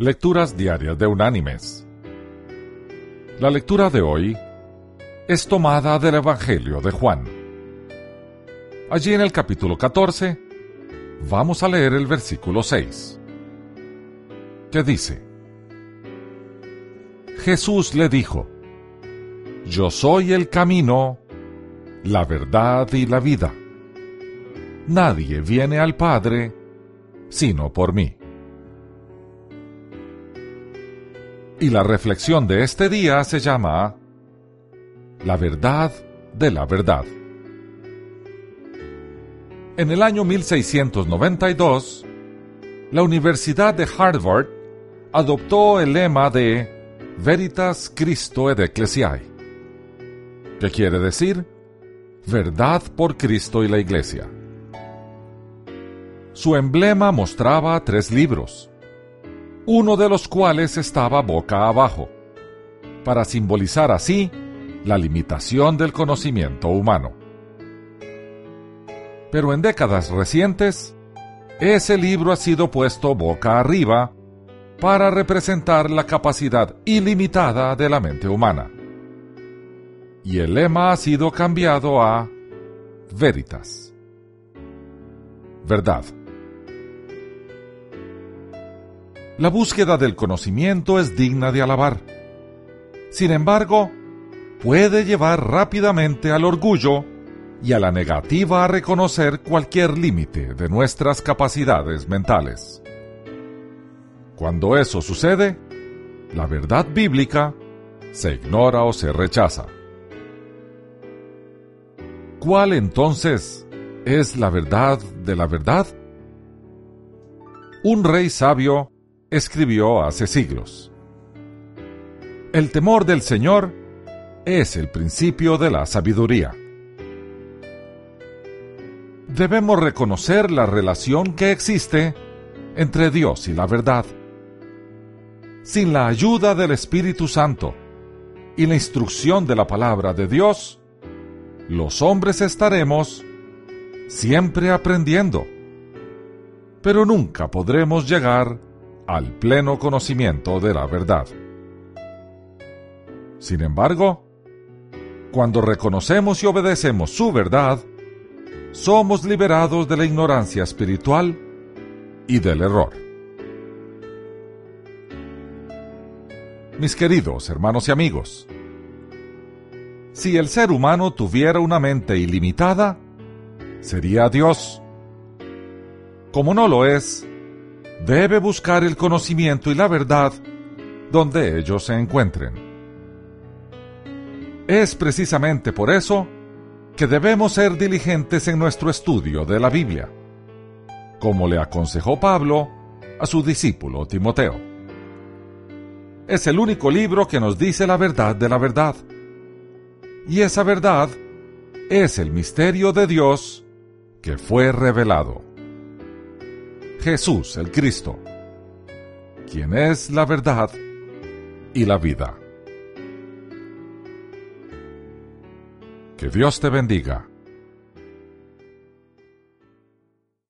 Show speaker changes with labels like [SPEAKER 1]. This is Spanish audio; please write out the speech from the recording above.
[SPEAKER 1] Lecturas Diarias de Unánimes. La lectura de hoy es tomada del Evangelio de Juan. Allí en el capítulo 14 vamos a leer el versículo 6, que dice, Jesús le dijo, Yo soy el camino, la verdad y la vida. Nadie viene al Padre sino por mí. Y la reflexión de este día se llama La verdad de la verdad. En el año 1692, la Universidad de Harvard adoptó el lema de Veritas Christo ed Ecclesiae, que quiere decir verdad por Cristo y la Iglesia. Su emblema mostraba tres libros, uno de los cuales estaba boca abajo, para simbolizar así la limitación del conocimiento humano. Pero en décadas recientes, ese libro ha sido puesto boca arriba para representar la capacidad ilimitada de la mente humana. Y el lema ha sido cambiado a Veritas. Verdad. La búsqueda del conocimiento es digna de alabar. Sin embargo, puede llevar rápidamente al orgullo y a la negativa a reconocer cualquier límite de nuestras capacidades mentales. Cuando eso sucede, la verdad bíblica se ignora o se rechaza. ¿Cuál entonces es la verdad de la verdad? Un rey sabio escribió hace siglos. El temor del Señor es el principio de la sabiduría. Debemos reconocer la relación que existe entre Dios y la verdad. Sin la ayuda del Espíritu Santo y la instrucción de la palabra de Dios, los hombres estaremos siempre aprendiendo, pero nunca podremos llegar al pleno conocimiento de la verdad. Sin embargo, cuando reconocemos y obedecemos su verdad, somos liberados de la ignorancia espiritual y del error. Mis queridos hermanos y amigos, si el ser humano tuviera una mente ilimitada, sería Dios. Como no lo es, debe buscar el conocimiento y la verdad donde ellos se encuentren. Es precisamente por eso que debemos ser diligentes en nuestro estudio de la Biblia, como le aconsejó Pablo a su discípulo Timoteo. Es el único libro que nos dice la verdad de la verdad. Y esa verdad es el misterio de Dios que fue revelado. Jesús el Cristo, quien es la verdad y la vida. Que Dios te bendiga.